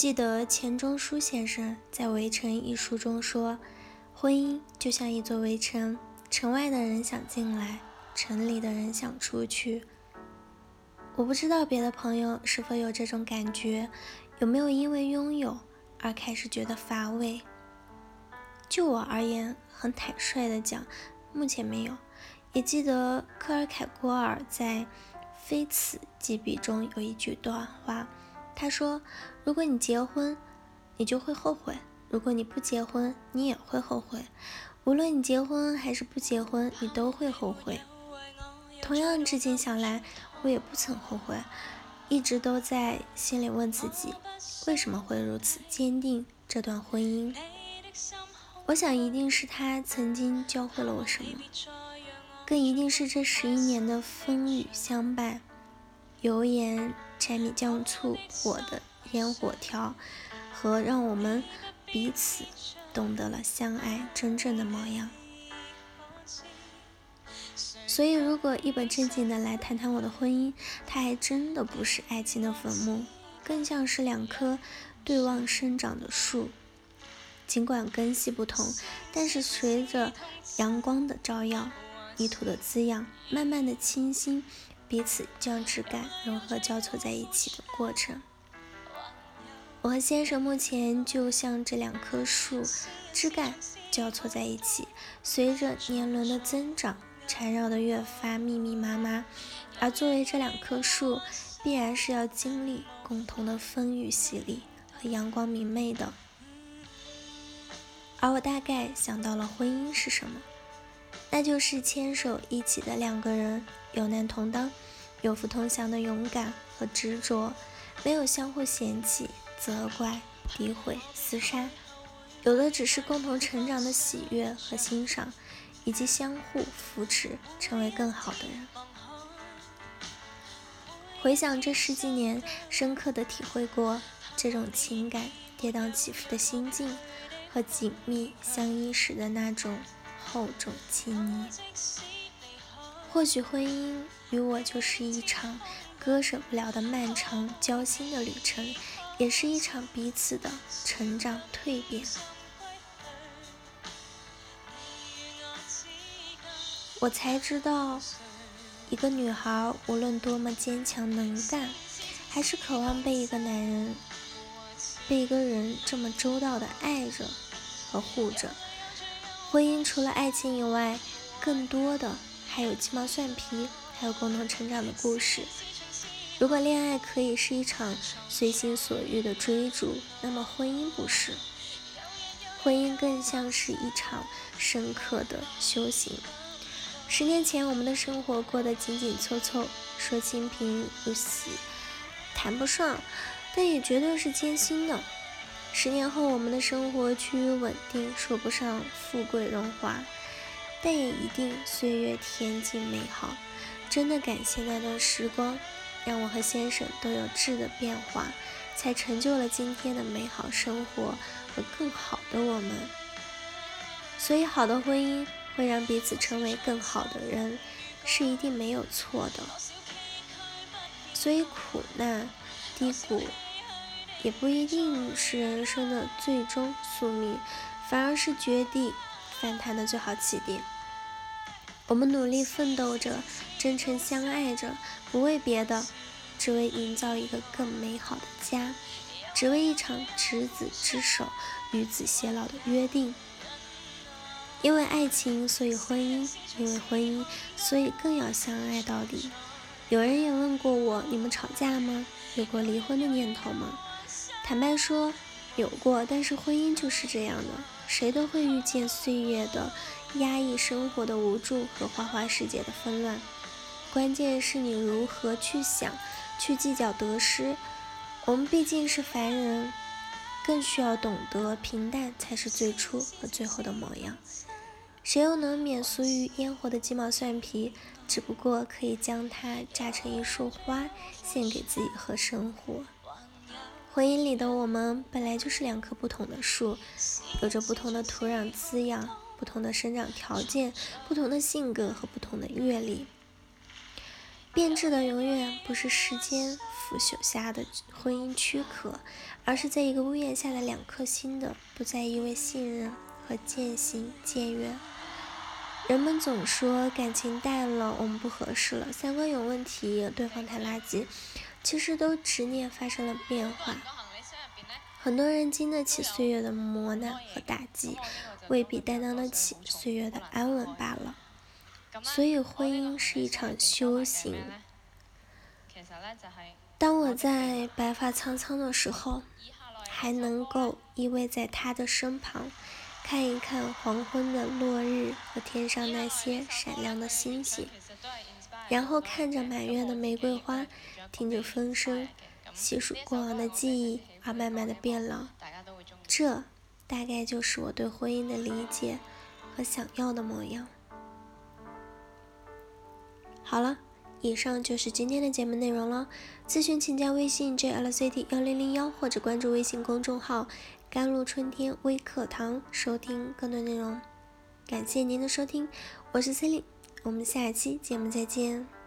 记得钱钟书先生在《围城》一书中说：“婚姻就像一座围城，城外的人想进来，城里的人想出去。”我不知道别的朋友是否有这种感觉，有没有因为拥有而开始觉得乏味？就我而言，很坦率的讲，目前没有。也记得科尔凯郭尔在《非此即彼》中有一句短话。他说：“如果你结婚，你就会后悔；如果你不结婚，你也会后悔。无论你结婚还是不结婚，你都会后悔。同样，至今想来，我也不曾后悔，一直都在心里问自己，为什么会如此坚定这段婚姻？我想，一定是他曾经教会了我什么，更一定是这十一年的风雨相伴，油盐。”柴米酱醋火的烟火条，和让我们彼此懂得了相爱真正的模样。所以，如果一本正经的来谈谈我的婚姻，它还真的不是爱情的坟墓，更像是两棵对望生长的树。尽管根系不同，但是随着阳光的照耀、泥土的滋养，慢慢的清新。彼此将枝干融合交错在一起的过程。我和先生目前就像这两棵树，枝干交错在一起，随着年轮的增长，缠绕的越发密密麻麻。而作为这两棵树，必然是要经历共同的风雨洗礼和阳光明媚的。而我大概想到了婚姻是什么。那就是牵手一起的两个人，有难同当，有福同享的勇敢和执着，没有相互嫌弃、责怪、诋毁、厮杀，有的只是共同成长的喜悦和欣赏，以及相互扶持，成为更好的人。回想这十几年，深刻的体会过这种情感跌宕起伏的心境，和紧密相依时的那种。厚重亲昵，或许婚姻与我就是一场割舍不了的漫长交心的旅程，也是一场彼此的成长蜕变。我才知道，一个女孩无论多么坚强能干，还是渴望被一个男人、被一个人这么周到的爱着和护着。婚姻除了爱情以外，更多的还有鸡毛蒜皮，还有共同成长的故事。如果恋爱可以是一场随心所欲的追逐，那么婚姻不是。婚姻更像是一场深刻的修行。十年前，我们的生活过得紧紧凑凑，说清贫如洗，谈不上，但也绝对是艰辛的。十年后，我们的生活趋于稳定，说不上富贵荣华，但也一定岁月恬静美好。真的感谢那段时光，让我和先生都有质的变化，才成就了今天的美好生活和更好的我们。所以，好的婚姻会让彼此成为更好的人，是一定没有错的。所以，苦难、低谷。也不一定是人生的最终宿命，反而是绝地反弹的最好起点。我们努力奋斗着，真诚相爱着，不为别的，只为营造一个更美好的家，只为一场执子之手，与子偕老的约定。因为爱情，所以婚姻；因为婚姻，所以更要相爱到底。有人也问过我：你们吵架吗？有过离婚的念头吗？坦白说，有过，但是婚姻就是这样的，谁都会遇见岁月的压抑、生活的无助和花花世界的纷乱。关键是你如何去想，去计较得失。我们毕竟是凡人，更需要懂得平淡才是最初和最后的模样。谁又能免俗于烟火的鸡毛蒜皮？只不过可以将它榨成一束花，献给自己和生活。婚姻里的我们本来就是两棵不同的树，有着不同的土壤滋养、不同的生长条件、不同的性格和不同的阅历。变质的永远不是时间腐朽下的婚姻躯壳，而是在一个屋檐下的两颗心的不再因为信任和渐行渐远。人们总说感情淡了，我们不合适了，三观有问题，对方太垃圾。其实都执念发生了变化。很多人经得起岁月的磨难和打击，未必担当得起岁月的安稳罢了。所以，婚姻是一场修行。当我在白发苍苍的时候，还能够依偎在他的身旁。看一看黄昏的落日和天上那些闪亮的星星，然后看着满院的玫瑰花，听着风声，细数过往的记忆而慢慢的变老。这大概就是我对婚姻的理解和想要的模样。好了，以上就是今天的节目内容了。咨询请加微信 jlct 幺零零幺或者关注微信公众号。甘露春天微课堂，收听更多内容。感谢您的收听，我是 c e l i n e 我们下期节目再见。